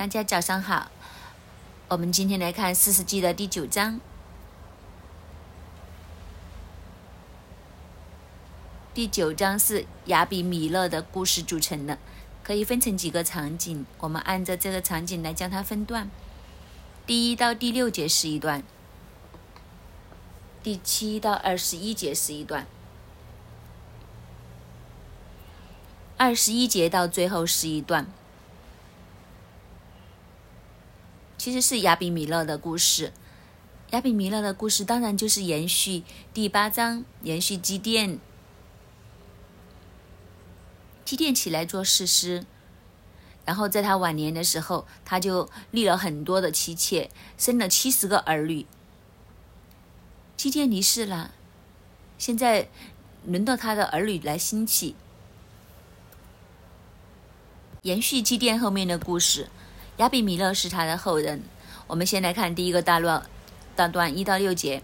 大家早上好，我们今天来看四世纪的第九章。第九章是亚比米勒的故事组成的，可以分成几个场景，我们按照这个场景来将它分段。第一到第六节是一段，第七到二十一节是一段，二十一节到最后是一段。其实是亚比米勒的故事。亚比米勒的故事当然就是延续第八章，延续基甸。基甸起来做事师，然后在他晚年的时候，他就立了很多的妻妾，生了七十个儿女。基甸离世了，现在轮到他的儿女来兴起，延续基甸后面的故事。亚比米勒是他的后人。我们先来看第一个大乱大段一到六节。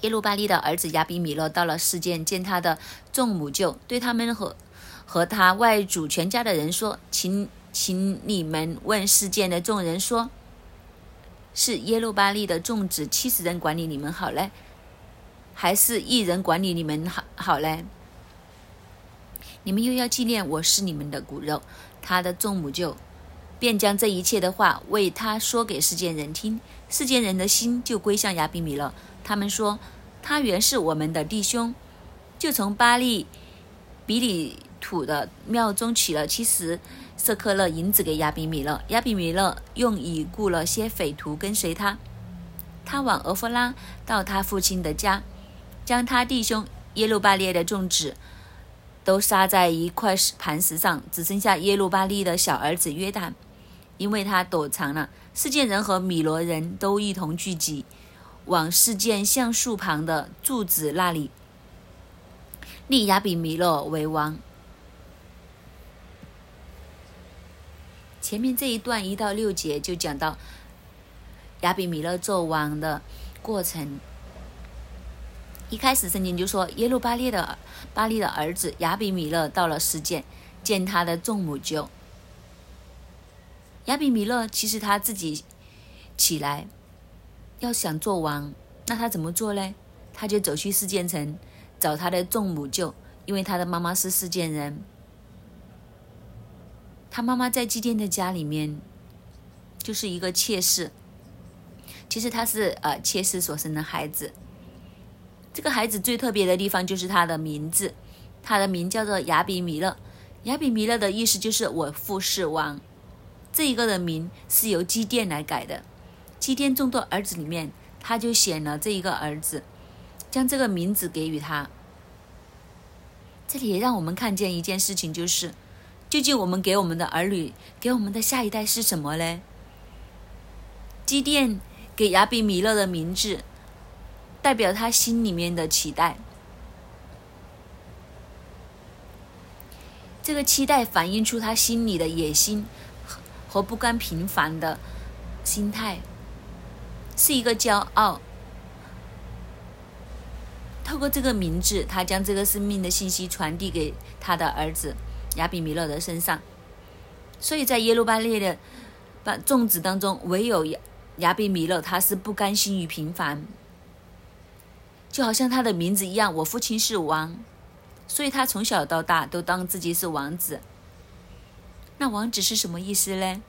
耶路巴利的儿子亚比米勒到了世间，见他的众母舅，对他们和和他外祖全家的人说：“请请你们问世间的众人说，是耶路巴利的众子七十人管理你们好嘞，还是一人管理你们好好嘞？你们又要纪念我是你们的骨肉。”他的众母舅便将这一切的话为他说给世间人听，世间人的心就归向亚比米勒。他们说，他原是我们的弟兄，就从巴利比里土的庙中取了七十色克勒银子给亚比米勒。亚比米勒用以雇了些匪徒跟随他，他往俄弗拉到他父亲的家，将他弟兄耶路巴列的众子。都杀在一块石磐石上，只剩下耶路巴利的小儿子约旦，因为他躲藏了。事件人和米罗人都一同聚集，往事件橡树旁的柱子那里立亚比米勒为王。前面这一段一到六节就讲到亚比米勒做王的过程。一开始圣经就说耶路巴列的巴利的儿子亚比米勒到了世界，见他的众母舅。亚比米勒其实他自己起来要想做王，那他怎么做呢？他就走去世件城找他的众母舅，因为他的妈妈是世件人，他妈妈在祭奠的家里面就是一个妾室，其实他是呃妾室所生的孩子。这个孩子最特别的地方就是他的名字，他的名叫做雅比米勒。雅比米勒的意思就是我父是王。这一个的名是由基甸来改的。基甸众多儿子里面，他就选了这一个儿子，将这个名字给予他。这里也让我们看见一件事情，就是究竟我们给我们的儿女、给我们的下一代是什么呢？基甸给亚比米勒的名字。代表他心里面的期待，这个期待反映出他心里的野心和不甘平凡的心态，是一个骄傲。透过这个名字，他将这个生命的信息传递给他的儿子亚比米勒的身上。所以在耶路巴列的众子当中，唯有亚亚比米勒，他是不甘心于平凡。就好像他的名字一样，我父亲是王，所以他从小到大都当自己是王子。那王子是什么意思呢？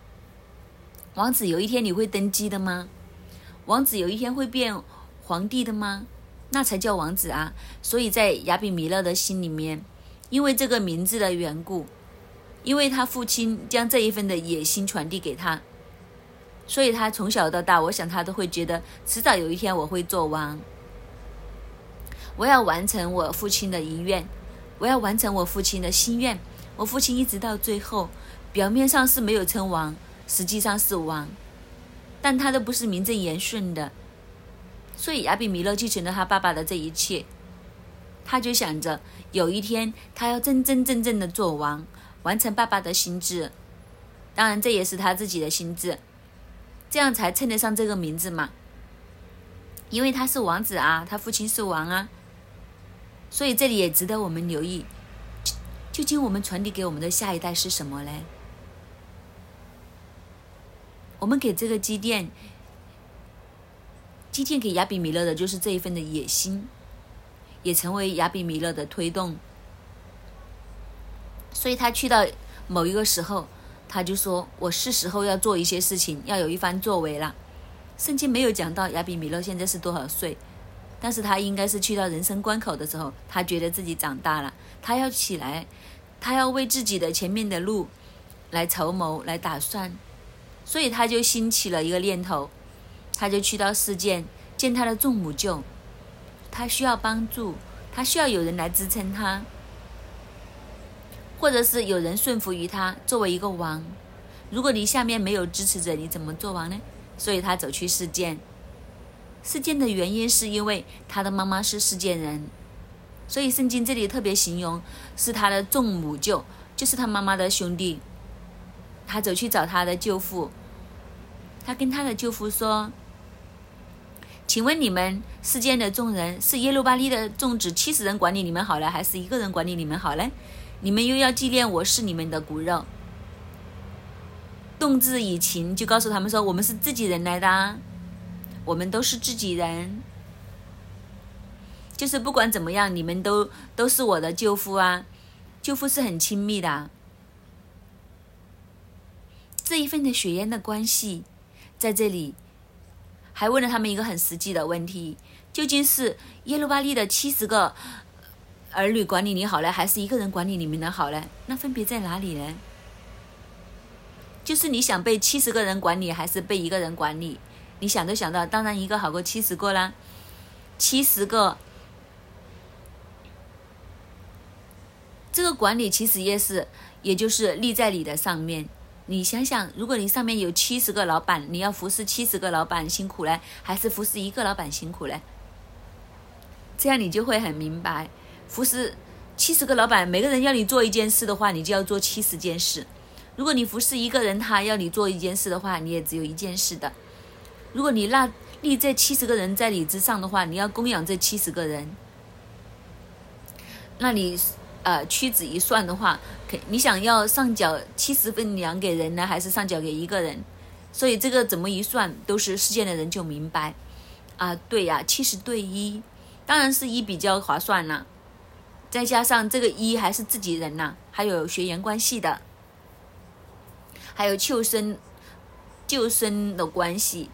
王子有一天你会登基的吗？王子有一天会变皇帝的吗？那才叫王子啊！所以在亚比米勒的心里面，因为这个名字的缘故，因为他父亲将这一份的野心传递给他，所以他从小到大，我想他都会觉得，迟早有一天我会做王。我要完成我父亲的遗愿，我要完成我父亲的心愿。我父亲一直到最后，表面上是没有称王，实际上是王，但他都不是名正言顺的。所以亚比米勒继承了他爸爸的这一切，他就想着有一天他要真真正正的做王，完成爸爸的心智。当然，这也是他自己的心智，这样才称得上这个名字嘛。因为他是王子啊，他父亲是王啊。所以这里也值得我们留意，究竟我们传递给我们的下一代是什么呢？我们给这个基甸，基甸给亚比米勒的就是这一份的野心，也成为亚比米勒的推动。所以他去到某一个时候，他就说：“我是时候要做一些事情，要有一番作为了。”圣经没有讲到亚比米勒现在是多少岁，但是他应该是去到人生关口的时候，他觉得自己长大了，他要起来，他要为自己的前面的路来筹谋、来打算，所以他就兴起了一个念头，他就去到世界见他的众母舅，他需要帮助，他需要有人来支撑他。或者是有人顺服于他，作为一个王。如果你下面没有支持者，你怎么做王呢？所以他走去世间。事件的原因是因为他的妈妈是事件人，所以圣经这里特别形容是他的众母舅，就是他妈妈的兄弟。他走去找他的舅父，他跟他的舅父说：“请问你们世间的众人，是耶路巴利的众子七十人管理你们好了，还是一个人管理你们好呢？”你们又要纪念我是你们的骨肉，动之以情，就告诉他们说，我们是自己人来的，我们都是自己人，就是不管怎么样，你们都都是我的舅父啊，舅父是很亲密的，这一份的血缘的关系在这里，还问了他们一个很实际的问题，究竟是耶路巴利的七十个。儿女管理你好嘞，还是一个人管理你们的好嘞？那分别在哪里呢？就是你想被七十个人管理，还是被一个人管理？你想都想到，当然一个好过七十个啦。七十个，这个管理其实也是，也就是立在你的上面。你想想，如果你上面有七十个老板，你要服侍七十个老板辛苦嘞，还是服侍一个老板辛苦嘞？这样你就会很明白。服侍七十个老板，每个人要你做一件事的话，你就要做七十件事。如果你服侍一个人，他要你做一件事的话，你也只有一件事的。如果你那立这七十个人在你之上的话，你要供养这七十个人，那你呃屈指一算的话，可你想要上缴七十分粮给人呢，还是上缴给一个人？所以这个怎么一算，都是世间的人就明白啊。对呀，七十对一，当然是一比较划算了。再加上这个一还是自己人呐，还有血缘关系的，还有救生、救生的关系，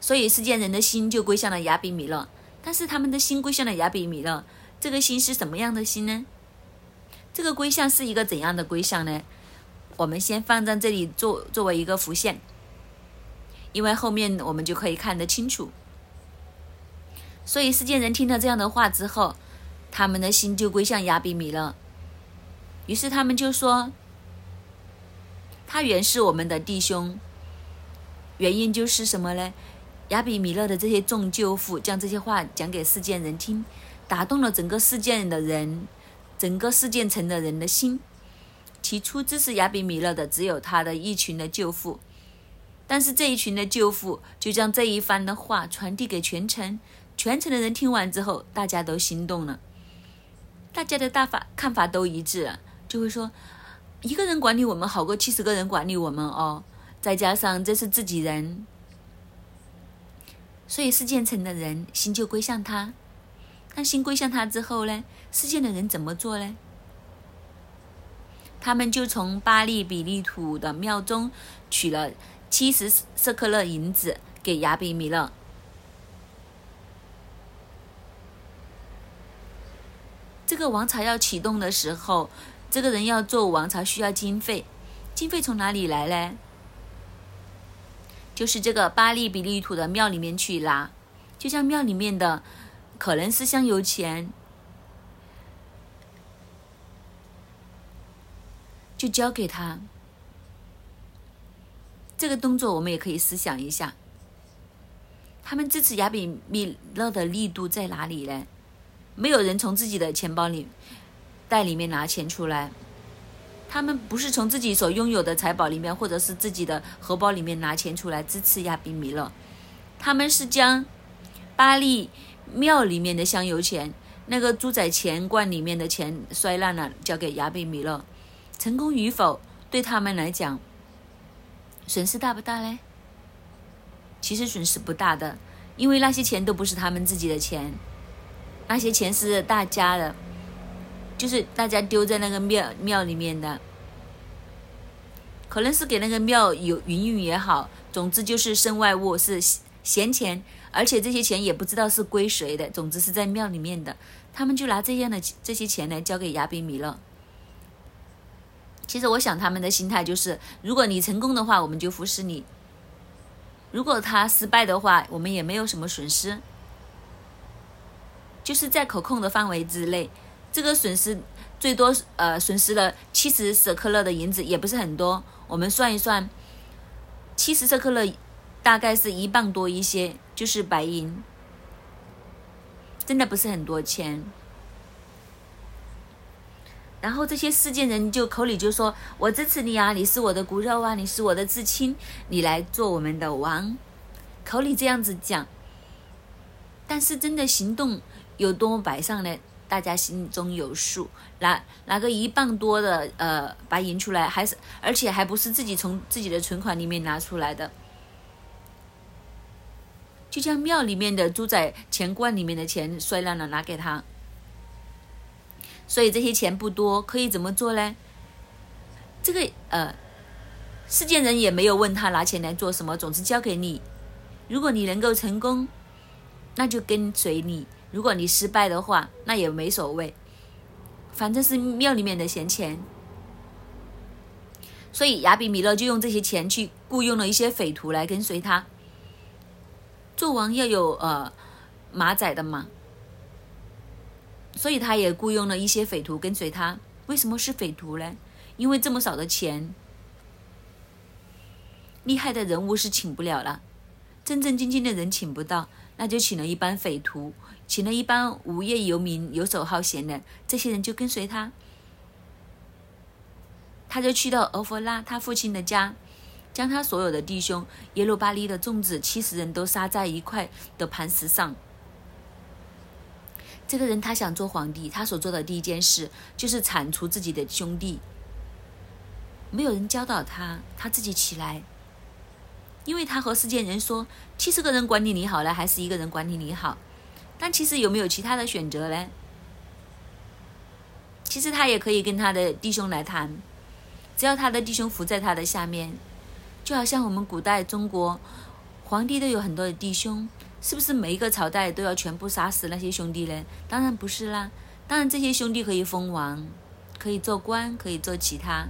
所以世间人的心就归向了亚比米勒。但是他们的心归向了亚比米勒，这个心是什么样的心呢？这个归向是一个怎样的归向呢？我们先放在这里作作为一个浮现，因为后面我们就可以看得清楚。所以世间人听了这样的话之后。他们的心就归向亚比米勒，于是他们就说：“他原是我们的弟兄。”原因就是什么呢？亚比米勒的这些众舅父将这些话讲给世间人听，打动了整个世界的人，整个世界城的人的心。起初支持亚比米勒的只有他的一群的舅父，但是这一群的舅父就将这一番的话传递给全城，全城的人听完之后，大家都心动了。大家的大法看法都一致，就会说，一个人管理我们好过七十个人管理我们哦。再加上这是自己人，所以世建城的人心就归向他。但心归向他之后呢，世界的人怎么做呢？他们就从巴利比利土的庙中取了七十色克勒银子给亚比米勒。这个王朝要启动的时候，这个人要做王朝需要经费，经费从哪里来呢？就是这个巴利比利土的庙里面去拿，就像庙里面的可能是香油钱，就交给他。这个动作我们也可以思想一下，他们支持亚比米勒的力度在哪里呢？没有人从自己的钱包里、袋里面拿钱出来，他们不是从自己所拥有的财宝里面，或者是自己的荷包里面拿钱出来支持亚比米勒，他们是将巴利庙里面的香油钱、那个猪仔钱罐里面的钱摔烂了，交给亚比米勒，成功与否对他们来讲，损失大不大嘞？其实损失不大的，因为那些钱都不是他们自己的钱，那些钱是大家的，就是大家丢在那个庙庙里面的，可能是给那个庙有云云也好，总之就是身外物，是闲钱，而且这些钱也不知道是归谁的，总之是在庙里面的，他们就拿这样的这些钱来交给亚比米勒。其实我想他们的心态就是，如果你成功的话，我们就服侍你；如果他失败的话，我们也没有什么损失，就是在可控的范围之内。这个损失最多呃损失了七十舍克勒的银子，也不是很多。我们算一算，七十舍克勒大概是一磅多一些，就是白银，真的不是很多钱。然后这些世间人就口里就说：“我支持你啊，你是我的骨肉啊，你是我的至亲，你来做我们的王。”口里这样子讲，但是真的行动有多么摆上呢？大家心中有数。拿拿个一磅多的呃白银出来，还是而且还不是自己从自己的存款里面拿出来的，就将庙里面的猪仔钱罐里面的钱摔烂了拿给他。所以这些钱不多，可以怎么做呢？这个呃，世间人也没有问他拿钱来做什么，总之交给你。如果你能够成功，那就跟随你；如果你失败的话，那也没所谓，反正是庙里面的闲钱。所以亚比米勒就用这些钱去雇佣了一些匪徒来跟随他。做王要有呃马仔的嘛。所以他也雇佣了一些匪徒跟随他。为什么是匪徒呢？因为这么少的钱，厉害的人物是请不了了，正正经经的人请不到，那就请了一帮匪徒，请了一帮无业游民、游手好闲的，这些人就跟随他。他就去到俄弗拉他父亲的家，将他所有的弟兄耶路巴利的众子七十人都杀在一块的磐石上。这个人他想做皇帝，他所做的第一件事就是铲除自己的兄弟。没有人教导他，他自己起来。因为他和世间人说，七十个人管理你好了，还是一个人管理你好？但其实有没有其他的选择呢？其实他也可以跟他的弟兄来谈，只要他的弟兄服在他的下面，就好像我们古代中国皇帝都有很多的弟兄。是不是每一个朝代都要全部杀死那些兄弟呢？当然不是啦。当然这些兄弟可以封王，可以做官，可以做其他，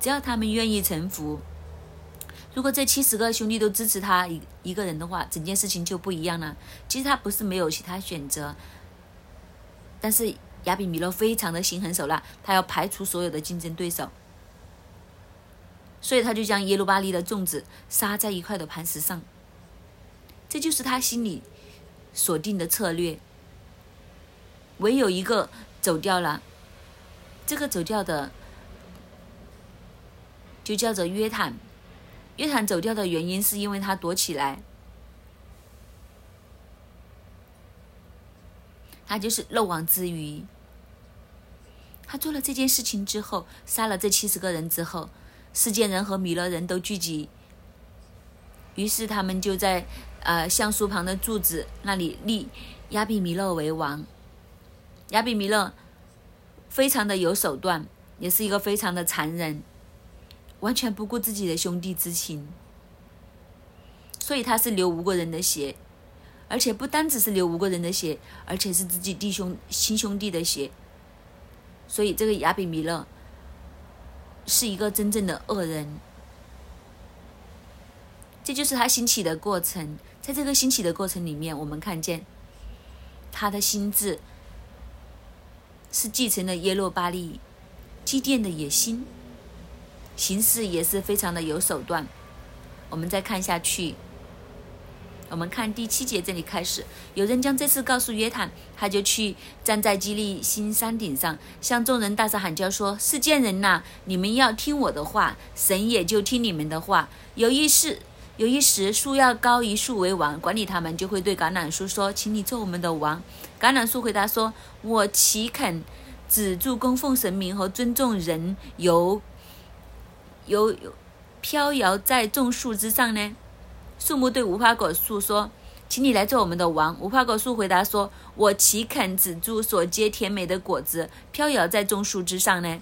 只要他们愿意臣服。如果这七十个兄弟都支持他一一个人的话，整件事情就不一样了。其实他不是没有其他选择，但是亚比米勒非常的心狠手辣，他要排除所有的竞争对手，所以他就将耶路巴利的粽子撒在一块的磐石上。这就是他心里锁定的策略。唯有一个走掉了，这个走掉的就叫做约坦。约坦走掉的原因是因为他躲起来，他就是漏网之鱼。他做了这件事情之后，杀了这七十个人之后，世界人和米勒人都聚集，于是他们就在。呃，橡树旁的柱子那里立亚比米勒为王。亚比米勒非常的有手段，也是一个非常的残忍，完全不顾自己的兄弟之情，所以他是流无国人的血，而且不单只是流无国人的血，而且是自己弟兄亲兄弟的血。所以这个亚比米勒是一个真正的恶人。这就是他兴起的过程。在这个兴起的过程里面，我们看见他的心智是继承了耶路巴利祭奠的野心，行事也是非常的有手段。我们再看下去，我们看第七节这里开始，有人将这事告诉约坦，他就去站在基利新山顶上，向众人大声喊叫说：“是贱人呐，你们要听我的话，神也就听你们的话。有一事。”有一时，树要高一树为王，管理他们就会对橄榄树说：“请你做我们的王。”橄榄树回答说：“我岂肯止住供奉神明和尊重人，由有飘摇在众树之上呢？”树木对无花果树说：“请你来做我们的王。”无花果树回答说：“我岂肯止住所结甜美的果子，飘摇在众树之上呢？”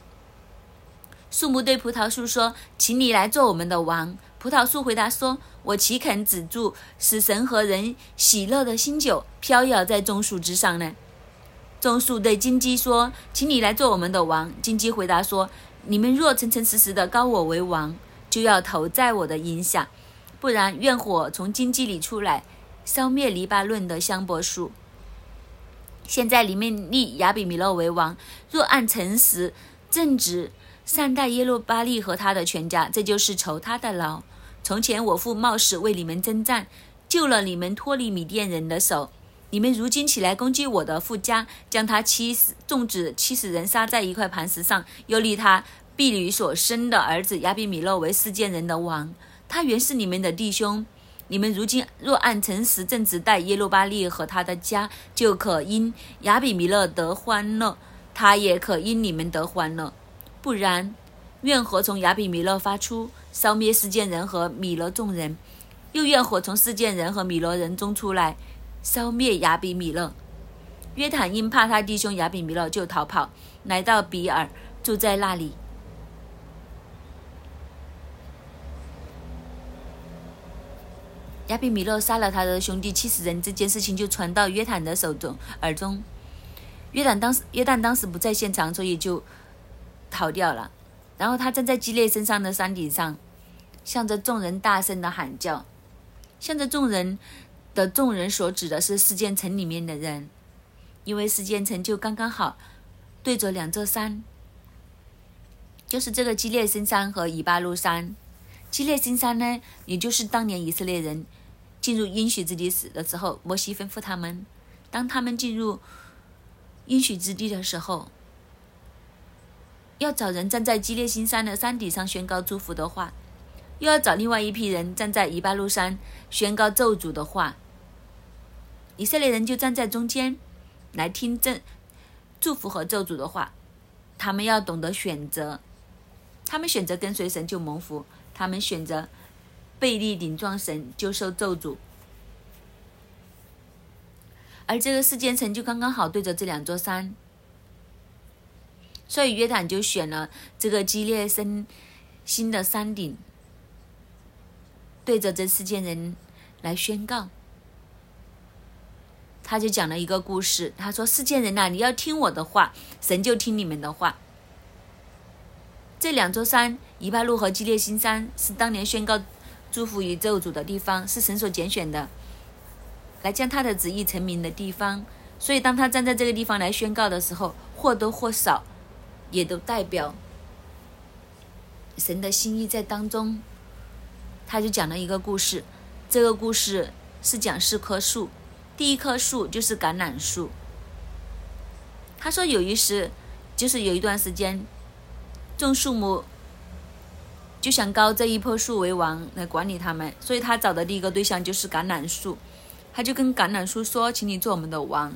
树木对葡萄树说：“请你来做我们的王。”葡萄树回答说：“我岂肯止住使神和人喜乐的新酒，飘摇在众树之上呢？”众树对金鸡说：“请你来做我们的王。”金鸡回答说：“你们若诚诚实实的高我为王，就要投在我的荫下；不然，愿火从荆棘里出来，烧灭黎巴嫩的香柏树。现在你们立亚比米勒为王，若按诚实正直。”善待耶路巴利和他的全家，这就是酬他的劳。从前我父冒死为你们征战，救了你们脱离米甸人的手。你们如今起来攻击我的父家，将他妻死众子七十人杀在一块磐石上，又立他婢女所生的儿子亚比米勒为世间人的王。他原是你们的弟兄。你们如今若按诚实正直待耶路巴利和他的家，就可因亚比米勒得欢乐，他也可因你们得欢乐。不然，怨火从亚比米勒发出，烧灭世间人和米勒众人；又怨火从世间人和米勒人中出来，消灭亚比米勒。约坦因怕他弟兄亚比米勒，就逃跑，来到比尔，住在那里。亚比米勒杀了他的兄弟七十人，这件事情就传到约坦的手中耳中。约坦当时约旦当时不在现场，所以就。逃掉了，然后他站在基列身上的山顶上，向着众人大声的喊叫，向着众人众人所指的是四件城里面的人，因为四件城就刚刚好对着两座山，就是这个基列森山和以巴路山。基列森山呢，也就是当年以色列人进入应许之地时的时候，摩西吩咐他们，当他们进入应许之地的时候。要找人站在基列新山的山顶上宣告祝福的话，又要找另外一批人站在以巴路山宣告咒诅的话。以色列人就站在中间，来听证祝福和咒诅的话。他们要懂得选择，他们选择跟随神就蒙福，他们选择背离顶撞神就受咒诅。而这个世间城就刚刚好对着这两座山。所以约坦就选了这个基列森新的山顶，对着这世间人来宣告。他就讲了一个故事，他说：“世间人呐，你要听我的话，神就听你们的话。这两座山，以巴路和基列新山，是当年宣告祝福与咒诅的地方，是神所拣选的，来将他的旨意成名的地方。所以，当他站在这个地方来宣告的时候，或多或少。”也都代表神的心意在当中。他就讲了一个故事，这个故事是讲四棵树，第一棵树就是橄榄树。他说有一时，就是有一段时间，种树木就想高这一棵树为王来管理他们，所以他找的第一个对象就是橄榄树。他就跟橄榄树说：“请你做我们的王。”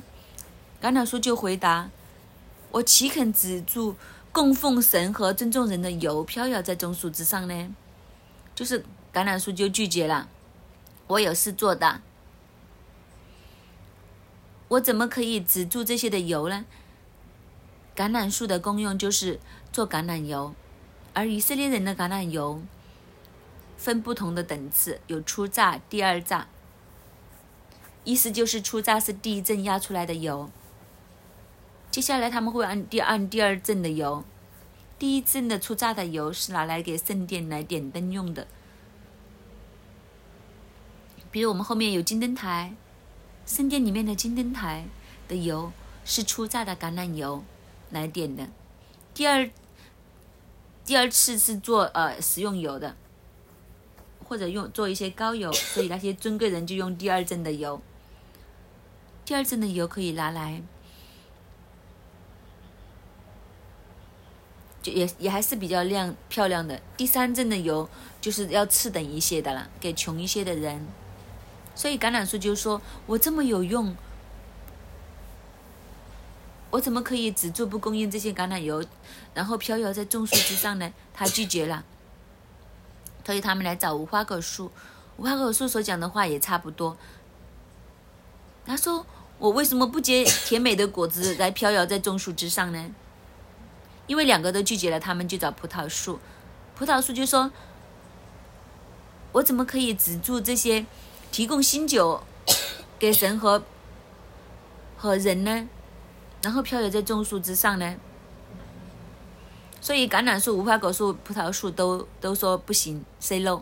橄榄树就回答。我岂肯止住供奉神和尊重人的油飘摇在棕树之上呢？就是橄榄树就拒绝了。我有事做的，我怎么可以止住这些的油呢？橄榄树的功用就是做橄榄油，而以色列人的橄榄油分不同的等次，有初榨、第二榨，意思就是初榨是第一阵压出来的油。接下来他们会按第按第二阵的油，第一阵的初榨的油是拿来给圣殿来点灯用的。比如我们后面有金灯台，圣殿里面的金灯台的油是初榨的橄榄油来点的。第二第二次是做呃食用油的，或者用做一些膏油，所以那些尊贵人就用第二阵的油。第二阵的油可以拿来。就也也还是比较亮漂亮的。第三阵的油就是要次等一些的了，给穷一些的人。所以橄榄树就说：“我这么有用，我怎么可以只做不供应这些橄榄油，然后飘摇在众树之上呢？”他拒绝了。所以他们来找无花果树，无花果树所讲的话也差不多。他说：“我为什么不结甜美的果子来飘摇在种树之上呢？”因为两个都拒绝了，他们就找葡萄树。葡萄树就说：“我怎么可以止住这些提供新酒给神和和人呢？然后飘摇在种树之上呢？”所以橄榄树、无花果树、葡萄树都都说不行，say no。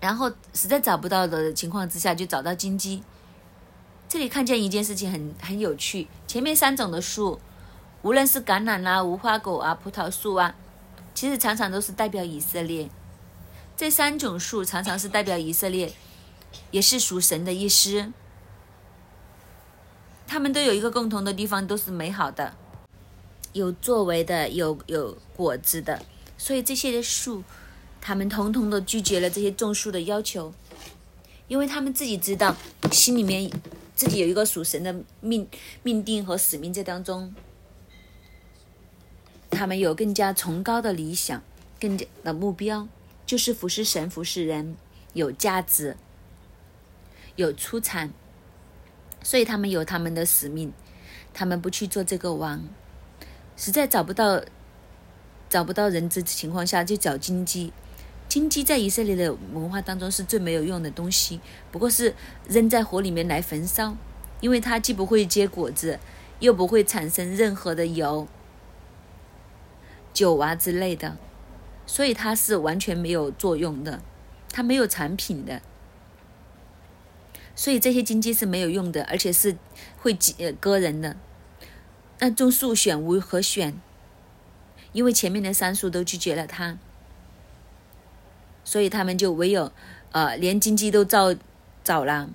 然后实在找不到的情况之下，就找到金鸡。这里看见一件事情很很有趣，前面三种的树，无论是橄榄啊、无花果啊、葡萄树啊，其实常常都是代表以色列。这三种树常常是代表以色列，也是属神的意思。他们都有一个共同的地方，都是美好的。有作为的，有有果子的，所以这些的树，他们通通都拒绝了这些种树的要求，因为他们自己知道，心里面自己有一个属神的命命定和使命在当中，他们有更加崇高的理想，更加的目标，就是服侍神、服侍人，有价值，有出产，所以他们有他们的使命，他们不去做这个王。实在找不到找不到人质情况下，就找金鸡。金鸡在以色列的文化当中是最没有用的东西，不过是扔在火里面来焚烧，因为它既不会结果子，又不会产生任何的油、酒啊之类的，所以它是完全没有作用的，它没有产品的。所以这些金鸡是没有用的，而且是会呃割人的。那种树选无何选？因为前面的三树都拒绝了他，所以他们就唯有，呃，连金鸡都造找了。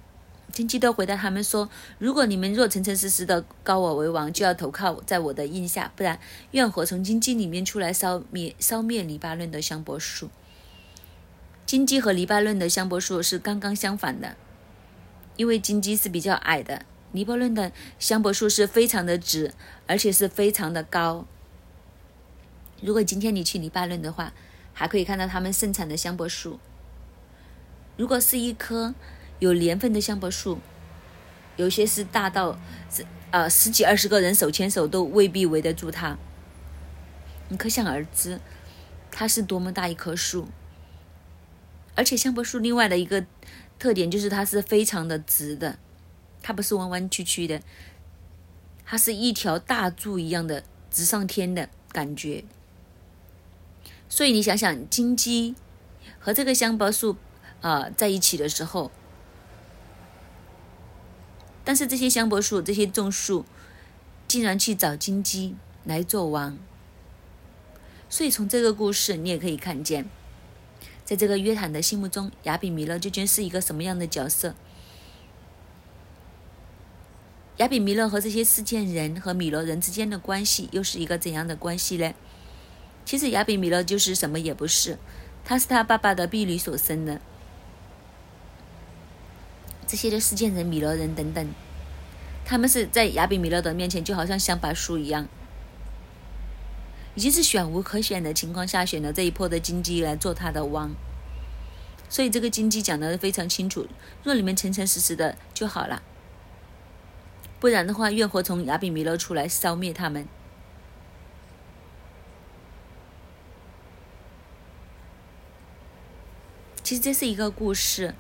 金鸡都回答他们说：“如果你们若诚诚实实的高我为王，就要投靠在我的印下；不然，愿火从金鸡里面出来烧灭烧灭黎巴嫩的香柏树。金鸡和黎巴嫩的香柏树是刚刚相反的，因为金鸡是比较矮的。”黎巴嫩的香柏树是非常的直，而且是非常的高。如果今天你去黎巴嫩的话，还可以看到他们盛产的香柏树。如果是一棵有年份的香柏树，有些是大到十呃十几二十个人手牵手都未必围得住它。你可想而知，它是多么大一棵树。而且香柏树另外的一个特点就是它是非常的直的。它不是弯弯曲曲的，它是一条大柱一样的直上天的感觉。所以你想想，金鸡和这个香柏树啊在一起的时候，但是这些香柏树、这些种树，竟然去找金鸡来做王。所以从这个故事，你也可以看见，在这个约坦的心目中，亚比米勒究竟是一个什么样的角色？亚比米勒和这些事件人和米罗人之间的关系又是一个怎样的关系呢？其实亚比米勒就是什么也不是，他是他爸爸的婢女所生的。这些的事件人、米罗人等等，他们是在亚比米勒的面前就好像香柏树一样，已经是选无可选的情况下选了这一波的金鸡来做他的王。所以这个金鸡讲的非常清楚，若你们诚诚实实的就好了。不然的话，怨火从亚比米勒出来消灭他们。其实这是一个故事。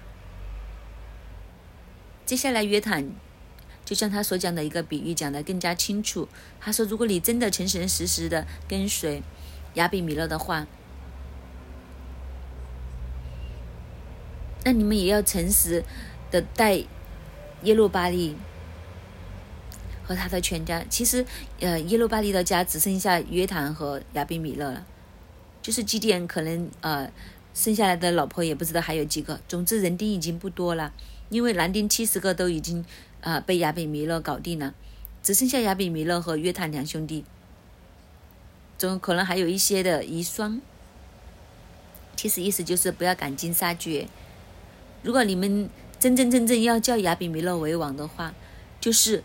接下来约坦就像他所讲的一个比喻讲的更加清楚。他说：“如果你真的诚诚实实的跟随亚比米勒的话，那你们也要诚实的带耶路巴利。”和他的全家，其实，呃，耶路巴利的家只剩下约坦和亚比米勒了，就是基甸可能呃生下来的老婆也不知道还有几个。总之人丁已经不多了，因为男丁七十个都已经呃被亚比弥勒搞定了，只剩下亚比弥勒和约坦两兄弟，总可能还有一些的遗孀。其实意思就是不要赶尽杀绝。如果你们真真正正要叫亚比弥勒为王的话，就是。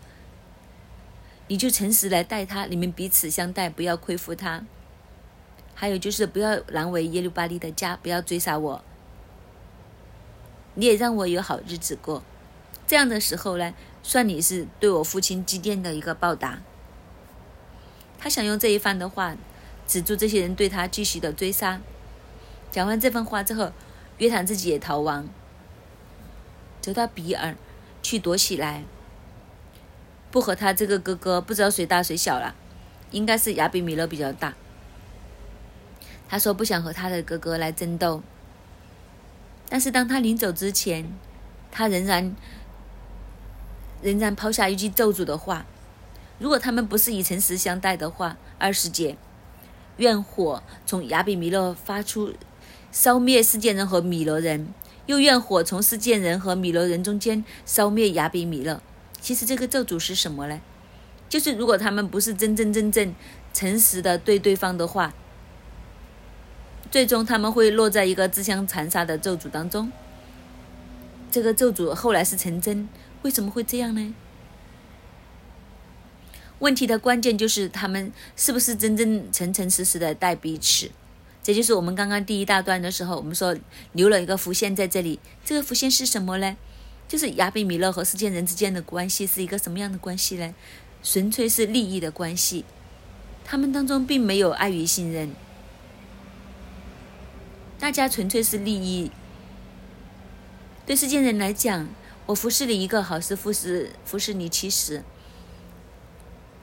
你就诚实来待他，你们彼此相待，不要亏负他。还有就是不要难为耶路巴利的家，不要追杀我。你也让我有好日子过。这样的时候呢，算你是对我父亲积淀的一个报答。他想用这一番的话止住这些人对他继续的追杀。讲完这番话之后，约坦自己也逃亡，走到比尔去躲起来，不和他这个哥哥不知道谁大谁小了，应该是亚比米勒比较大。他说不想和他的哥哥来争斗，但是当他临走之前，他仍然仍然抛下一句咒诅的话：如果他们不是以诚实相待的话，二十节，愿火从亚比米勒发出，烧灭世界人和米勒人；又愿火从世界人和米勒人中间烧灭亚比米勒。其实这个咒诅是什么呢？就是如果他们不是真真正正诚实的对对方的话。最终他们会落在一个自相残杀的咒诅当中。这个咒诅后来是成真，为什么会这样呢？问题的关键就是他们是不是真正诚诚实实的待彼此。这就是我们刚刚第一大段的时候，我们说留了一个伏线在这里。这个伏线是什么呢？就是亚比米勒和世间人之间的关系是一个什么样的关系呢？纯粹是利益的关系，他们当中并没有爱与信任。大家纯粹是利益。对世间人来讲，我服侍你一个好事，服侍服侍你七十。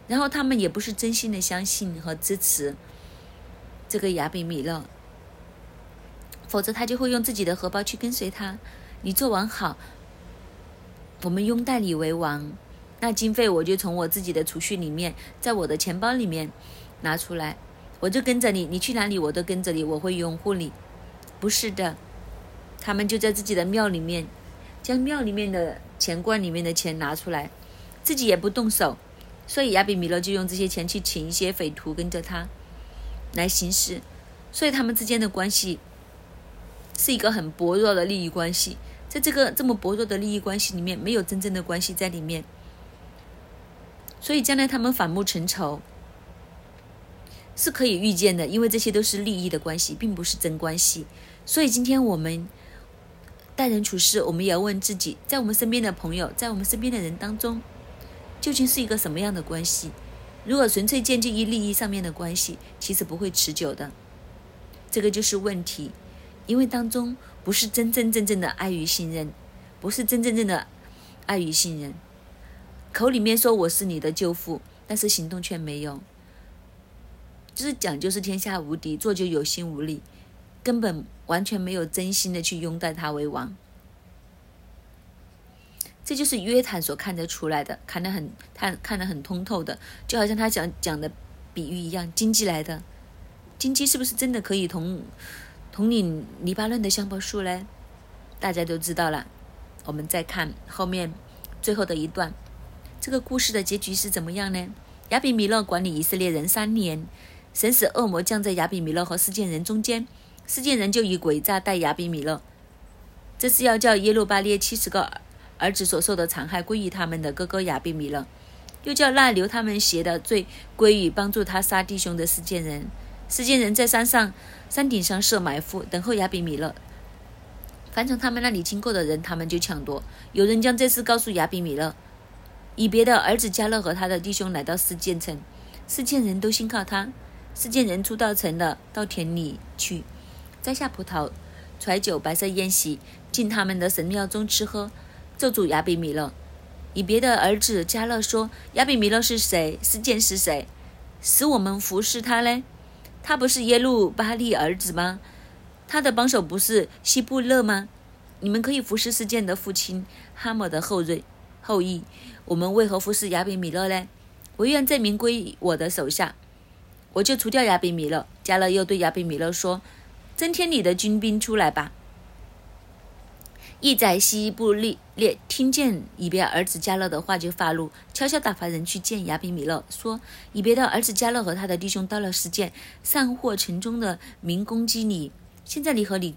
然后他们也不是真心的相信和支持这个亚比米勒，否则他就会用自己的荷包去跟随他。你做完好，我们拥戴你为王，那经费我就从我自己的储蓄里面，在我的钱包里面拿出来，我就跟着你，你去哪里我都跟着你，我会拥护你。不是的，他们就在自己的庙里面，将庙里面的钱罐里面的钱拿出来，自己也不动手，所以亚比米勒就用这些钱去请一些匪徒跟着他来行事，所以他们之间的关系是一个很薄弱的利益关系，在这个这么薄弱的利益关系里面，没有真正的关系在里面，所以将来他们反目成仇是可以预见的，因为这些都是利益的关系，并不是真关系。所以今天我们待人处事，我们也要问自己，在我们身边的朋友，在我们身边的人当中，究竟是一个什么样的关系？如果纯粹建基于利益上面的关系，其实不会持久的。这个就是问题，因为当中不是真真正正的爱与信任，不是真真正的爱与信任。口里面说我是你的舅父，但是行动却没有，就是讲就是天下无敌，做就有心无力。根本完全没有真心的去拥戴他为王，这就是约坦所看得出来的，看得很看看得很通透的，就好像他讲讲的比喻一样，经济来的，经济是不是真的可以统统领黎巴嫩的香柏树嘞？大家都知道了。我们再看后面最后的一段，这个故事的结局是怎么样呢？亚比米勒管理以色列人三年，神使恶魔降在亚比米勒和世界人中间。世界人就以诡诈待亚比米勒，这是要叫耶路巴列七十个儿子所受的残害归于他们的哥哥亚比米勒，又叫那留他们邪的罪归于帮助他杀弟兄的世界人。世界人在山上山顶上设埋伏，等候亚比米勒。凡从他们那里经过的人，他们就抢夺。有人将这事告诉亚比米勒，以别的儿子加勒和他的弟兄来到世界城，世界人都信靠他。世界人出到城了，到田里去。摘下葡萄，揣酒，白色宴席，进他们的神庙中吃喝，咒诅亚比米勒。以别的儿子加勒说：“亚比米勒是谁？事件是谁？使我们服侍他呢？他不是耶路巴利儿子吗？他的帮手不是希布勒吗？你们可以服侍事件的父亲哈姆的后裔。后裔，我们为何服侍亚比米勒呢？唯愿这名归我的手下，我就除掉亚比米勒。”加勒又对亚比米勒说。增添你的军兵出来吧！义宰西布利列听见以别儿子加勒的话，就发怒，悄悄打发人去见亚比米勒，说：“以别的儿子加勒和他的弟兄到了事件，散获城中的民攻击你。现在你和你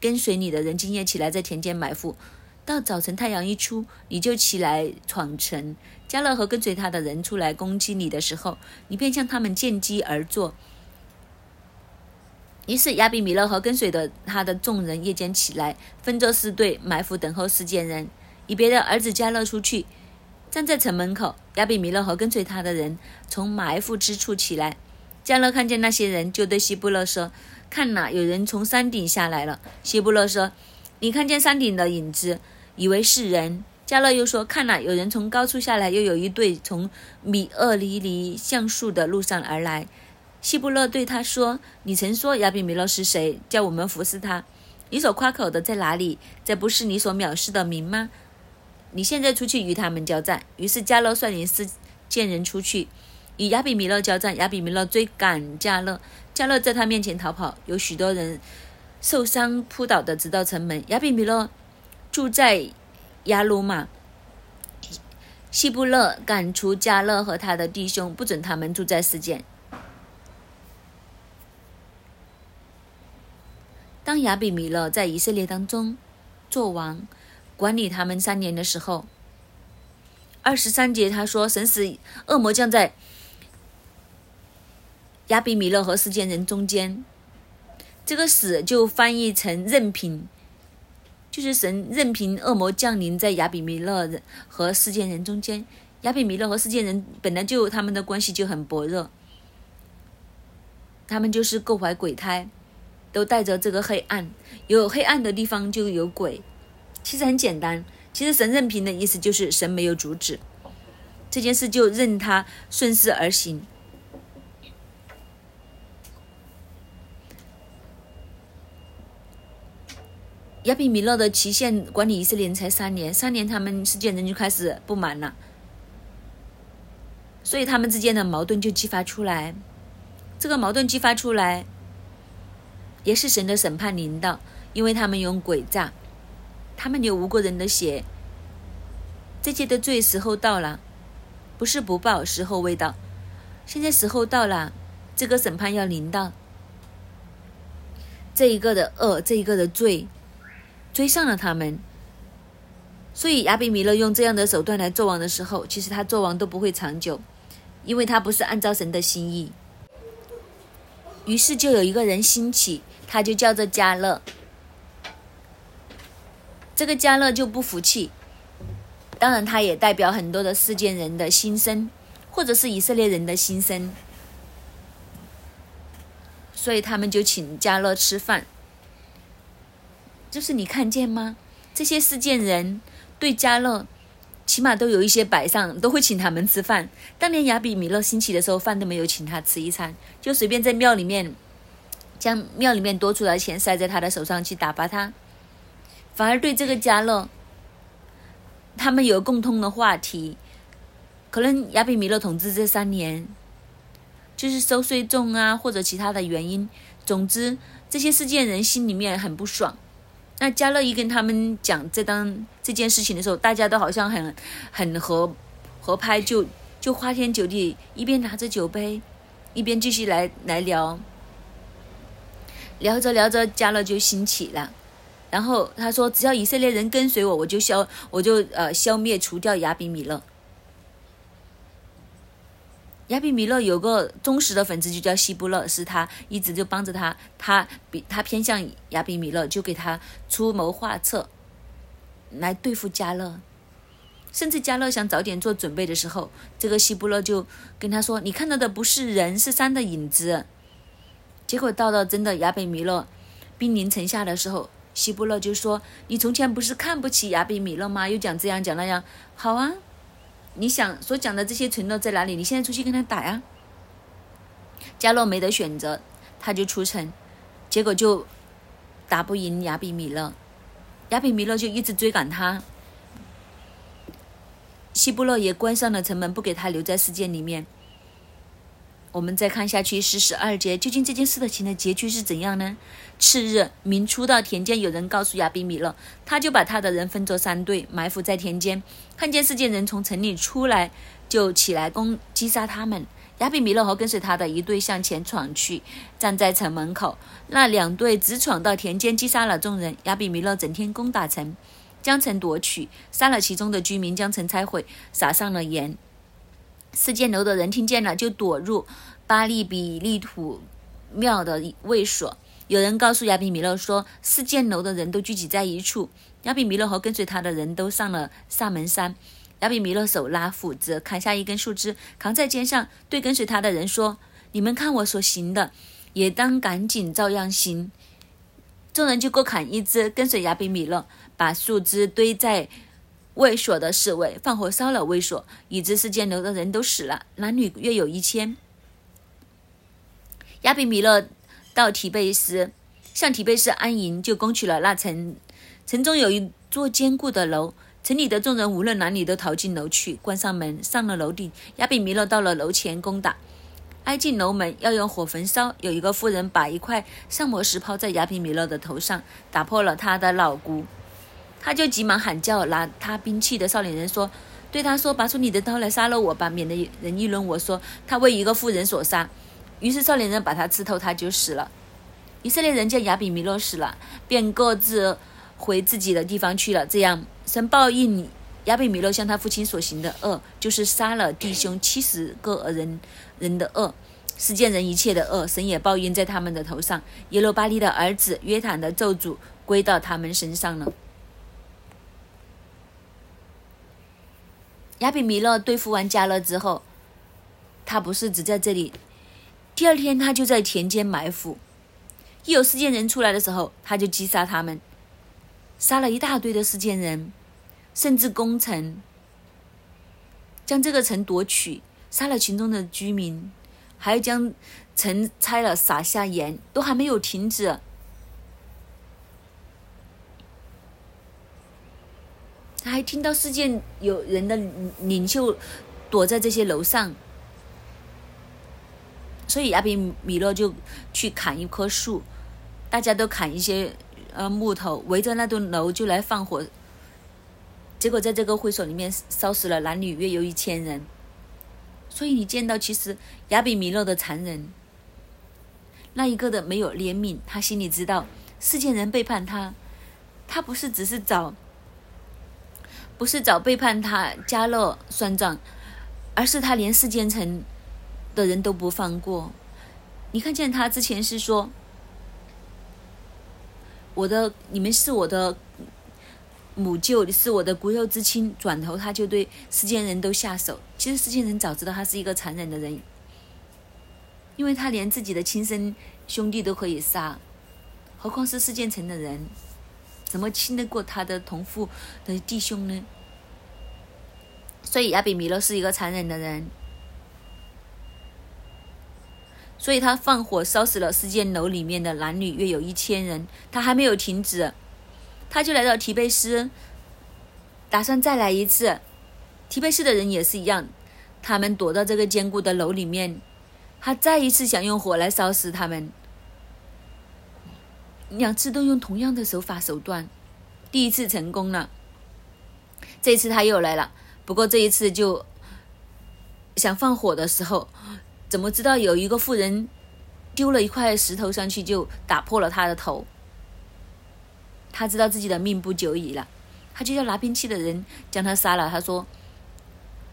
跟随你的人今夜起来在田间埋伏，到早晨太阳一出，你就起来闯城。加勒和跟随他的人出来攻击你的时候，你便向他们见机而作。”于是亚比米勒和跟随的他的众人夜间起来，分作四队，埋伏等候事件人。以别的儿子加勒出去，站在城门口。亚比米勒和跟随他的人从埋伏之处起来。加勒看见那些人，就对希布勒说：“看哪，有人从山顶下来了。”希布勒说：“你看见山顶的影子，以为是人。”加勒又说：“看哪，有人从高处下来，又有一队从米厄离离橡树的路上而来。”希布勒对他说：“你曾说亚比米勒是谁？叫我们服侍他。你所夸口的在哪里？这不是你所藐视的名吗？你现在出去与他们交战。”于是加勒率领四见人出去与亚比米勒交战。亚比米勒追赶加勒，加勒在他面前逃跑，有许多人受伤扑倒的，直到城门。亚比米勒住在亚鲁玛。希布勒赶出加勒和他的弟兄，不准他们住在世间。当亚比米勒在以色列当中做王，管理他们三年的时候，二十三节他说：“神使恶魔降在亚比米勒和世间人中间。”这个“死”就翻译成任凭，就是神任凭恶魔降临在亚比米勒和世间人中间。亚比米勒和世间人本来就他们的关系就很薄弱，他们就是各怀鬼胎。都带着这个黑暗，有黑暗的地方就有鬼。其实很简单，其实神任凭的意思就是神没有阻止这件事，就任他顺势而行。亚比米勒的期限管理以色列人才三年，三年他们世界人就开始不满了，所以他们之间的矛盾就激发出来。这个矛盾激发出来。也是神的审判临到，因为他们用诡诈，他们流无辜人的血，这些的罪时候到了，不是不报，时候未到，现在时候到了，这个审判要临到，这一个的恶，这一个的罪，追上了他们，所以亚比米勒用这样的手段来做王的时候，其实他做王都不会长久，因为他不是按照神的心意，于是就有一个人兴起。他就叫做加勒，这个加勒就不服气，当然他也代表很多的世间人的心声，或者是以色列人的心声，所以他们就请加勒吃饭。就是你看见吗？这些世间人对加勒起码都有一些摆上，都会请他们吃饭。当年亚比米勒兴起的时候，饭都没有请他吃一餐，就随便在庙里面。将庙里面多出来的钱塞在他的手上去打发他，反而对这个加乐，他们有共通的话题。可能亚比米勒统治这三年，就是收税重啊，或者其他的原因。总之，这些事件人心里面很不爽。那加勒一跟他们讲这当这件事情的时候，大家都好像很很合合拍，就就花天酒地，一边拿着酒杯，一边继续来来聊。聊着聊着，加勒就兴起了，然后他说：“只要以色列人跟随我，我就消，我就呃消灭除掉亚比米勒。亚比米勒有个忠实的粉丝，就叫希布勒，是他一直就帮着他，他比他偏向亚比米勒，就给他出谋划策来对付加勒。甚至加勒想早点做准备的时候，这个希布勒就跟他说：‘你看到的不是人，是山的影子。’”结果到了真的亚比米勒兵临城下的时候，希布勒就说：“你从前不是看不起亚比米勒吗？又讲这样讲那样。好啊，你想所讲的这些承诺在哪里？你现在出去跟他打呀。”加洛没得选择，他就出城，结果就打不赢亚比米勒，亚比米勒就一直追赶他。希布勒也关上了城门，不给他留在世界里面。我们再看下去是十二节，究竟这件事的情的结局是怎样呢？次日，明初到田间，有人告诉亚比米勒，他就把他的人分作三队，埋伏在田间。看见世界人从城里出来，就起来攻击杀他们。亚比米勒和跟随他的一队向前闯去，站在城门口。那两队直闯到田间，击杀了众人。亚比米勒整天攻打城，将城夺取，杀了其中的居民，将城拆毁，撒上了盐。四箭楼的人听见了，就躲入巴利比利土庙的卫所。有人告诉亚比米勒说，四箭楼的人都聚集在一处。亚比米勒和跟随他的人都上了萨门山。亚比米勒手拉斧子，砍下一根树枝，扛在肩上，对跟随他的人说：“你们看我所行的，也当赶紧照样行。”众人就各砍一支，跟随亚比米勒，把树枝堆在卫所的侍卫，放火烧了卫所，以致四箭楼的人都死了，男女约有一千。亚比米勒到提贝斯，向提贝斯安营，就攻取了那城。城中有一座坚固的楼，城里的众人无论哪里都逃进楼去，关上门，上了楼顶。亚比米勒到了楼前攻打，挨进楼门，要用火焚烧。有一个妇人把一块上磨石抛在亚比米勒的头上，打破了他的脑骨。他就急忙喊叫，拿他兵器的少年人说：“对他说，拔出你的刀来杀了我吧，免得人议论我说他为一个妇人所杀。”于是少年人把他刺透，他就死了。以色列人见亚比米勒死了，便各自。回自己的地方去了。这样，神报应亚比米勒向他父亲所行的恶，就是杀了弟兄七十个人人的恶，世间人一切的恶，神也报应在他们的头上。耶罗巴利的儿子约坦的咒诅归到他们身上了。亚比米勒对付完加勒之后，他不是只在这里，第二天他就在田间埋伏，一有世件人出来的时候，他就击杀他们。杀了一大堆的世件人，甚至攻城，将这个城夺取，杀了群中的居民，还将城拆了，撒下盐，都还没有停止。他还听到世界有人的领袖躲在这些楼上，所以亚比米勒就去砍一棵树，大家都砍一些。呃，木头围着那栋楼就来放火，结果在这个会所里面烧死了男女约有一千人。所以你见到其实亚比米勒的残忍，那一个的没有怜悯，他心里知道世界人背叛他，他不是只是找，不是找背叛他加勒算账，而是他连世间城的人都不放过。你看见他之前是说。我的，你们是我的母舅，是我的骨肉之亲。转头他就对世间人都下手。其实世间人早知道他是一个残忍的人，因为他连自己的亲生兄弟都可以杀，何况是世间城的人，怎么亲得过他的同父的弟兄呢？所以亚比米勒是一个残忍的人。所以他放火烧死了四间楼里面的男女约有一千人，他还没有停止，他就来到提贝斯，打算再来一次。提贝斯的人也是一样，他们躲到这个坚固的楼里面，他再一次想用火来烧死他们，两次都用同样的手法手段，第一次成功了，这一次他又来了，不过这一次就想放火的时候。怎么知道有一个妇人丢了一块石头上去，就打破了他的头？他知道自己的命不久矣了，他就要拿兵器的人将他杀了。他说：“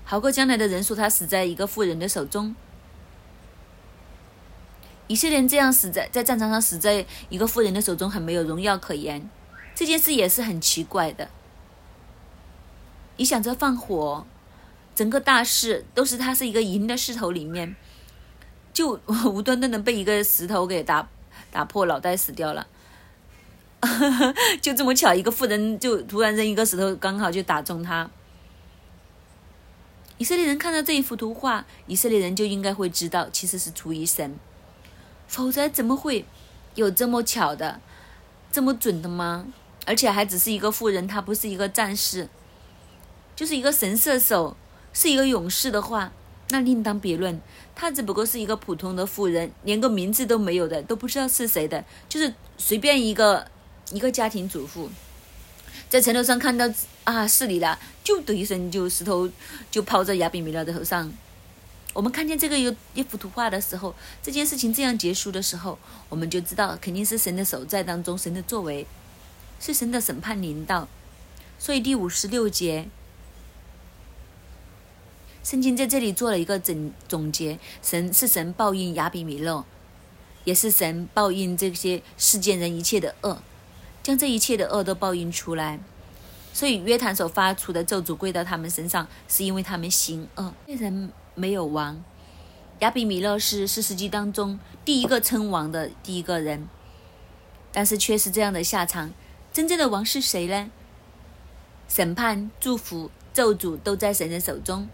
好过将来的人说他死在一个妇人的手中。”以色列人这样死在在战场上死在一个妇人的手中，很没有荣耀可言。这件事也是很奇怪的。你想着放火，整个大事都是他是一个赢的势头里面。就无端端的被一个石头给打打破脑袋死掉了，就这么巧，一个妇人就突然扔一个石头，刚好就打中他。以色列人看到这一幅图画，以色列人就应该会知道，其实是出于神，否则怎么会有这么巧的、这么准的吗？而且还只是一个妇人，他不是一个战士，就是一个神射手，是一个勇士的话。那另当别论，她只不过是一个普通的妇人，连个名字都没有的，都不知道是谁的，就是随便一个一个家庭主妇，在城楼上看到啊是你的，就的一声就石头就抛在亚比米勒的头上。我们看见这个有一幅图画的时候，这件事情这样结束的时候，我们就知道肯定是神的手在当中，神的作为是神的审判临到。所以第五十六节。圣经在这里做了一个总总结，神是神报应亚比米勒，也是神报应这些世间人一切的恶，将这一切的恶都报应出来。所以约坦所发出的咒诅归到他们身上，是因为他们行恶。这人没有王，亚比米勒是四世纪当中第一个称王的第一个人，但是却是这样的下场。真正的王是谁呢？审判、祝福、咒诅都在神的手中。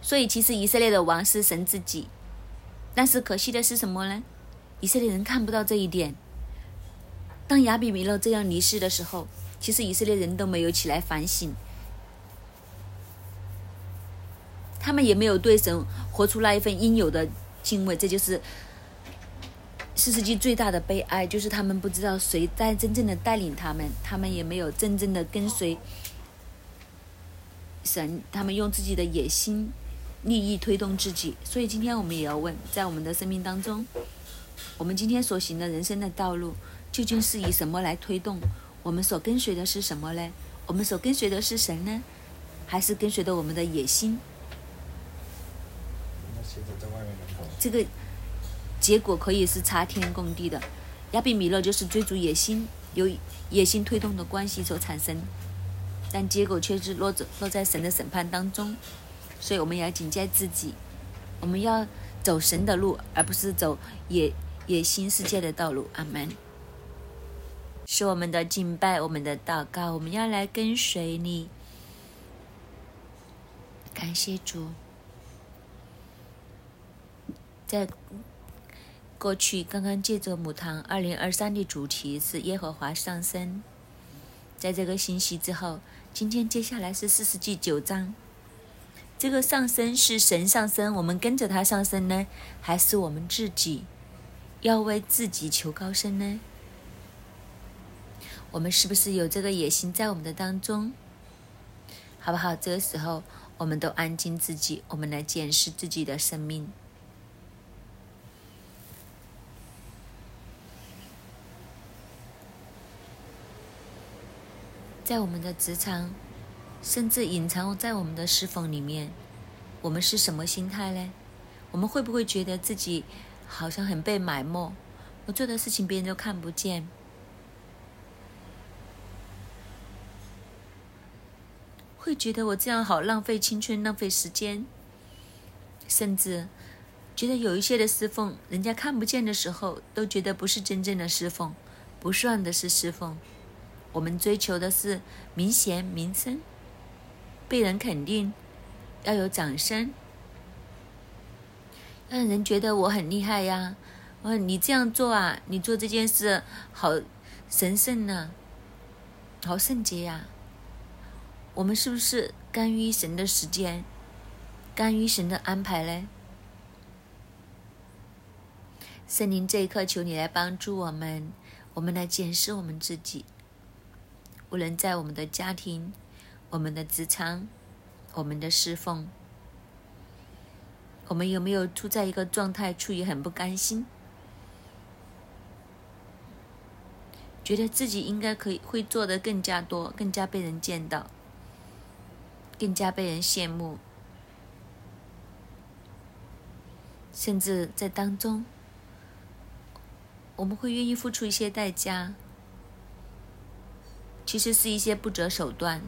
所以，其实以色列的王是神自己。但是可惜的是什么呢？以色列人看不到这一点。当亚比米勒这样离世的时候，其实以色列人都没有起来反省，他们也没有对神活出那一份应有的敬畏。这就是四世纪最大的悲哀，就是他们不知道谁在真正的带领他们，他们也没有真正的跟随神，他们用自己的野心。利益推动自己，所以今天我们也要问，在我们的生命当中，我们今天所行的人生的道路，究竟是以什么来推动？我们所跟随的是什么呢？我们所跟随的是神呢，还是跟随的我们的野心？这个结果可以是差天共地的。亚比米勒就是追逐野心，由野心推动的关系所产生，但结果却是落着落在神的审判当中。所以我们也要警戒自己，我们要走神的路，而不是走野野心世界的道路。阿门。是我们的敬拜，我们的祷告，我们要来跟随你。感谢主。在过去，刚刚借着母堂二零二三的主题是耶和华上升。在这个信息之后，今天接下来是四世纪九章。这个上升是神上升，我们跟着他上升呢，还是我们自己要为自己求高升呢？我们是不是有这个野心在我们的当中？好不好？这个时候，我们都安静自己，我们来检视自己的生命，在我们的职场。甚至隐藏在我们的侍奉里面，我们是什么心态呢？我们会不会觉得自己好像很被埋没？我做的事情别人都看不见，会觉得我这样好浪费青春、浪费时间，甚至觉得有一些的侍奉，人家看不见的时候，都觉得不是真正的侍奉，不算的是侍奉。我们追求的是名衔、名声。被人肯定，要有掌声，让人觉得我很厉害呀！我你这样做啊，你做这件事好神圣呢，好圣洁呀！我们是不是甘于神的时间，甘于神的安排嘞？圣灵这一刻，求你来帮助我们，我们来检视我们自己，无论在我们的家庭。我们的职场，我们的侍奉，我们有没有处在一个状态，处于很不甘心，觉得自己应该可以会做的更加多，更加被人见到，更加被人羡慕，甚至在当中，我们会愿意付出一些代价，其实是一些不择手段。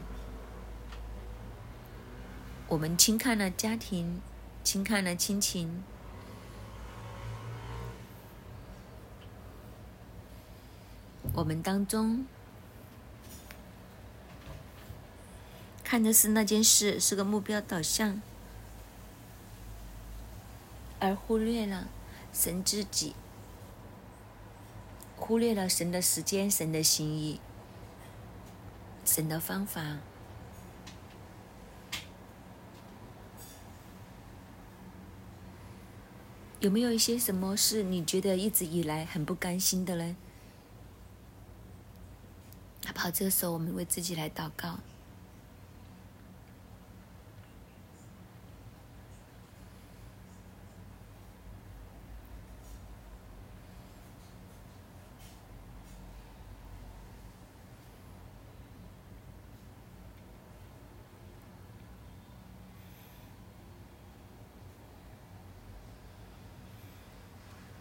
我们轻看了家庭，轻看了亲情，我们当中看的是那件事是个目标导向，而忽略了神自己，忽略了神的时间、神的心意、神的方法。有没有一些什么事你觉得一直以来很不甘心的呢？好不好？这个时候，我们为自己来祷告。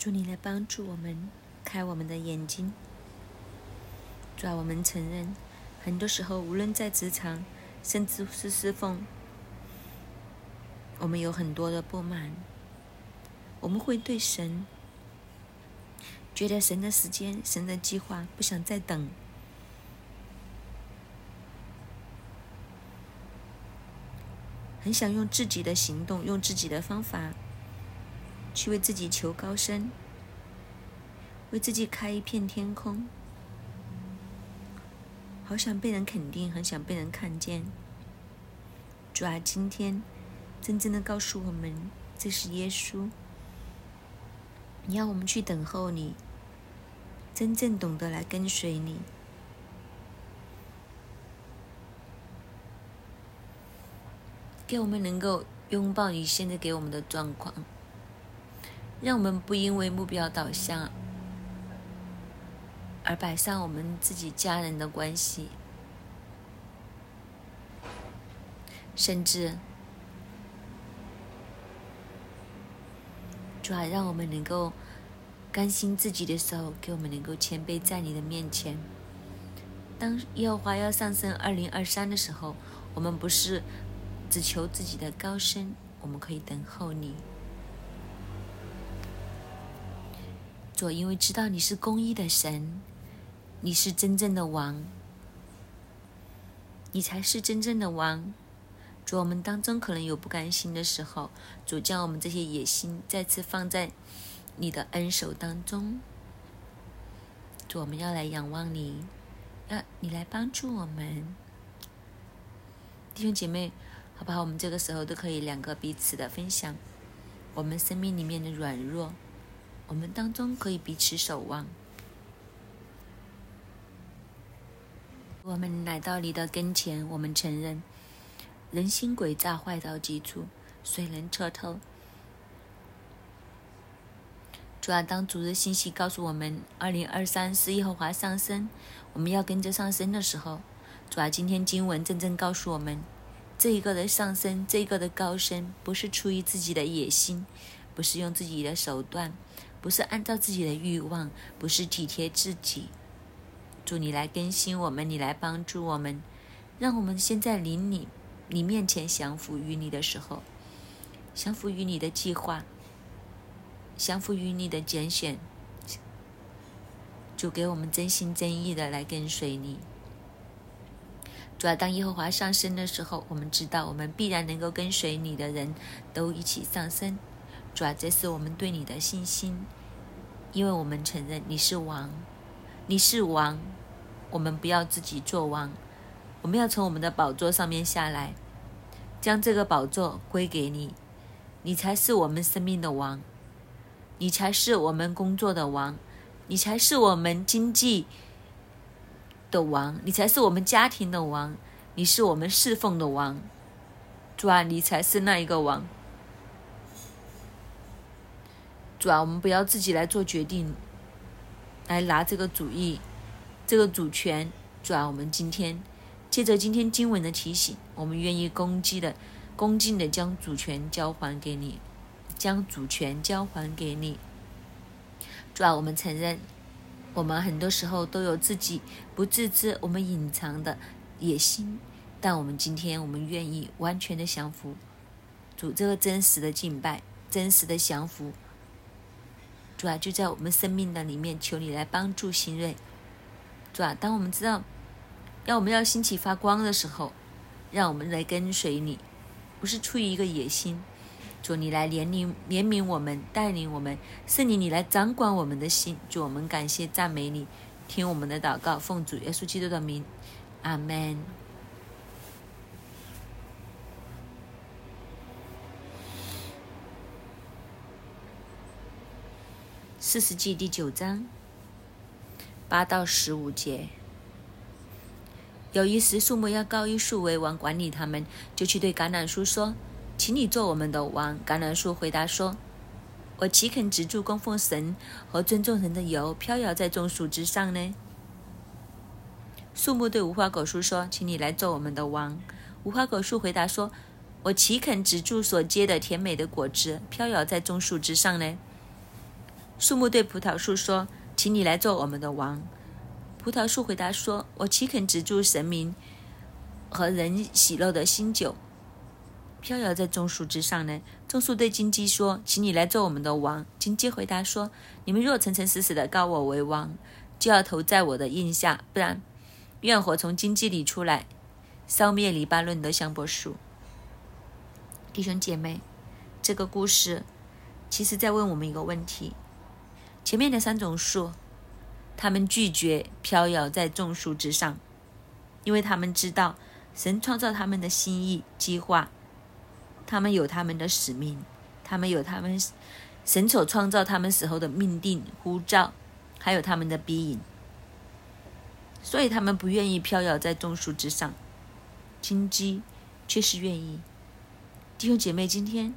祝你来帮助我们，开我们的眼睛。主啊，我们承认，很多时候无论在职场，甚至是侍奉，我们有很多的不满。我们会对神觉得神的时间、神的计划不想再等，很想用自己的行动、用自己的方法去为自己求高升，为自己开一片天空，好想被人肯定，很想被人看见。主啊，今天真正的告诉我们，这是耶稣。你要我们去等候你，真正懂得来跟随你，给我们能够拥抱你现在给我们的状况，让我们不因为目标导向而摆上我们自己家人的关系，甚至。主啊，让我们能够甘心自己的时候，给我们能够谦卑在你的面前。当耶和华要上升二零二三的时候，我们不是只求自己的高升，我们可以等候你。主，因为知道你是公义的神，你是真正的王，你才是真正的王。主，我们当中可能有不甘心的时候，主将我们这些野心再次放在你的恩手当中。主，我们要来仰望你，要你来帮助我们，弟兄姐妹，好不好？我们这个时候都可以两个彼此的分享，我们生命里面的软弱，我们当中可以彼此守望。我们来到你的跟前，我们承认。人心诡诈，坏到极处，谁能彻透？主要当主日信息告诉我们，二零二三是耶和华上升，我们要跟着上升的时候，主要今天经文真正告诉我们，这一个的上升，这一个的高升，不是出于自己的野心，不是用自己的手段，不是按照自己的欲望，不是体贴自己。主，你来更新我们，你来帮助我们，让我们现在临你。你面前降服于你的时候，降服于你的计划，降服于你的拣选，就给我们真心真意的来跟随你。主要当耶和华上升的时候，我们知道我们必然能够跟随你的人都一起上升。主要这是我们对你的信心，因为我们承认你是王，你是王，我们不要自己做王。我们要从我们的宝座上面下来，将这个宝座归给你，你才是我们生命的王，你才是我们工作的王，你才是我们经济的王，你才是我们家庭的王，你是我们侍奉的王，主啊，你才是那一个王。主啊，我们不要自己来做决定，来拿这个主意，这个主权。主啊，我们今天。借着今天经文的提醒，我们愿意恭敬的、恭敬的将主权交还给你，将主权交还给你。主啊，我们承认，我们很多时候都有自己不自知、我们隐藏的野心，但我们今天，我们愿意完全的降服主，这个真实的敬拜、真实的降服。主啊，就在我们生命的里面，求你来帮助新锐。主啊，当我们知道。要我们要兴起发光的时候，让我们来跟随你，不是出于一个野心。主，你来怜悯怜悯我们，带领我们，是你，你来掌管我们的心。主，我们感谢赞美你，听我们的祷告，奉主耶稣基督的名，阿门。四十记第九章八到十五节。有一时，树木要高一树为王管理他们，就去对橄榄树说：“请你做我们的王。”橄榄树回答说：“我岂肯止住供奉神和尊重人的油飘摇在众树之上呢？”树木对无花果树说：“请你来做我们的王。”无花果树回答说：“我岂肯止住所结的甜美的果子飘摇在众树之上呢？”树木对葡萄树说：“请你来做我们的王。”葡萄树回答说：“我岂肯止住神明和人喜乐的新酒，飘摇在众树之上呢？”众树对金鸡说：“请你来做我们的王。”金鸡回答说：“你们若诚诚实实的告我为王，就要投在我的印下；不然，愿火从金鸡里出来，烧灭黎巴嫩的香柏树。”弟兄姐妹，这个故事其实在问我们一个问题：前面的三种树。他们拒绝飘摇在众树之上，因为他们知道神创造他们的心意计划，他们有他们的使命，他们有他们神所创造他们时候的命定呼召，还有他们的逼引，所以他们不愿意飘摇在众树之上。金鸡却是愿意。弟兄姐妹，今天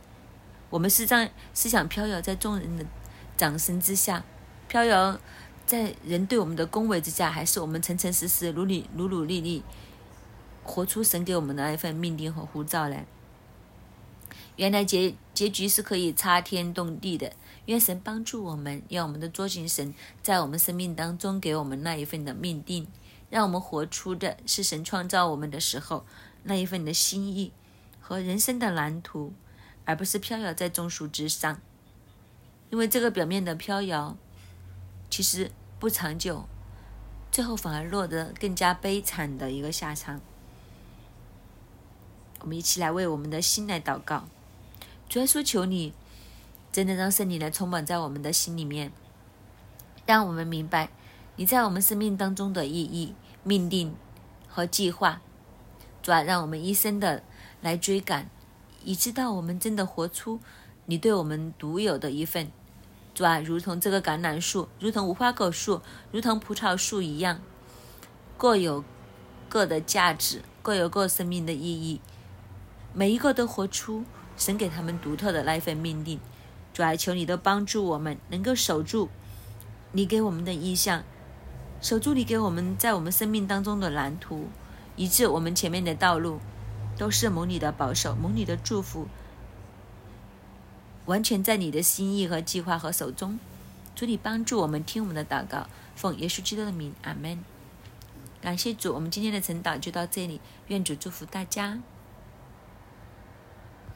我们是在是想飘摇在众人的掌声之下，飘摇。在人对我们的恭维之下，还是我们诚诚实实、努力、努努力力，活出神给我们的那一份命定和呼召来。原来结结局是可以差天动地的。愿神帮助我们，让我们的捉紧神在我们生命当中给我们那一份的命定，让我们活出的是神创造我们的时候那一份的心意和人生的蓝图，而不是飘摇在众树之上。因为这个表面的飘摇。其实不长久，最后反而落得更加悲惨的一个下场。我们一起来为我们的心来祷告，主耶稣，求你真的让圣灵来充满在我们的心里面，让我们明白你在我们生命当中的意义、命定和计划。主啊，让我们一生的来追赶，以知道我们真的活出你对我们独有的一份。主啊，如同这个橄榄树，如同无花果树，如同葡萄树一样，各有各的价值，各有各生命的意义。每一个都活出神给他们独特的那一份命令。主啊，求你都帮助我们，能够守住你给我们的意向，守住你给我们在我们生命当中的蓝图，以致我们前面的道路都是蒙你的保守，蒙你的祝福。完全在你的心意和计划和手中，主你帮助我们听我们的祷告，奉耶稣基督的名，阿门。感谢主，我们今天的晨祷就到这里，愿主祝福大家。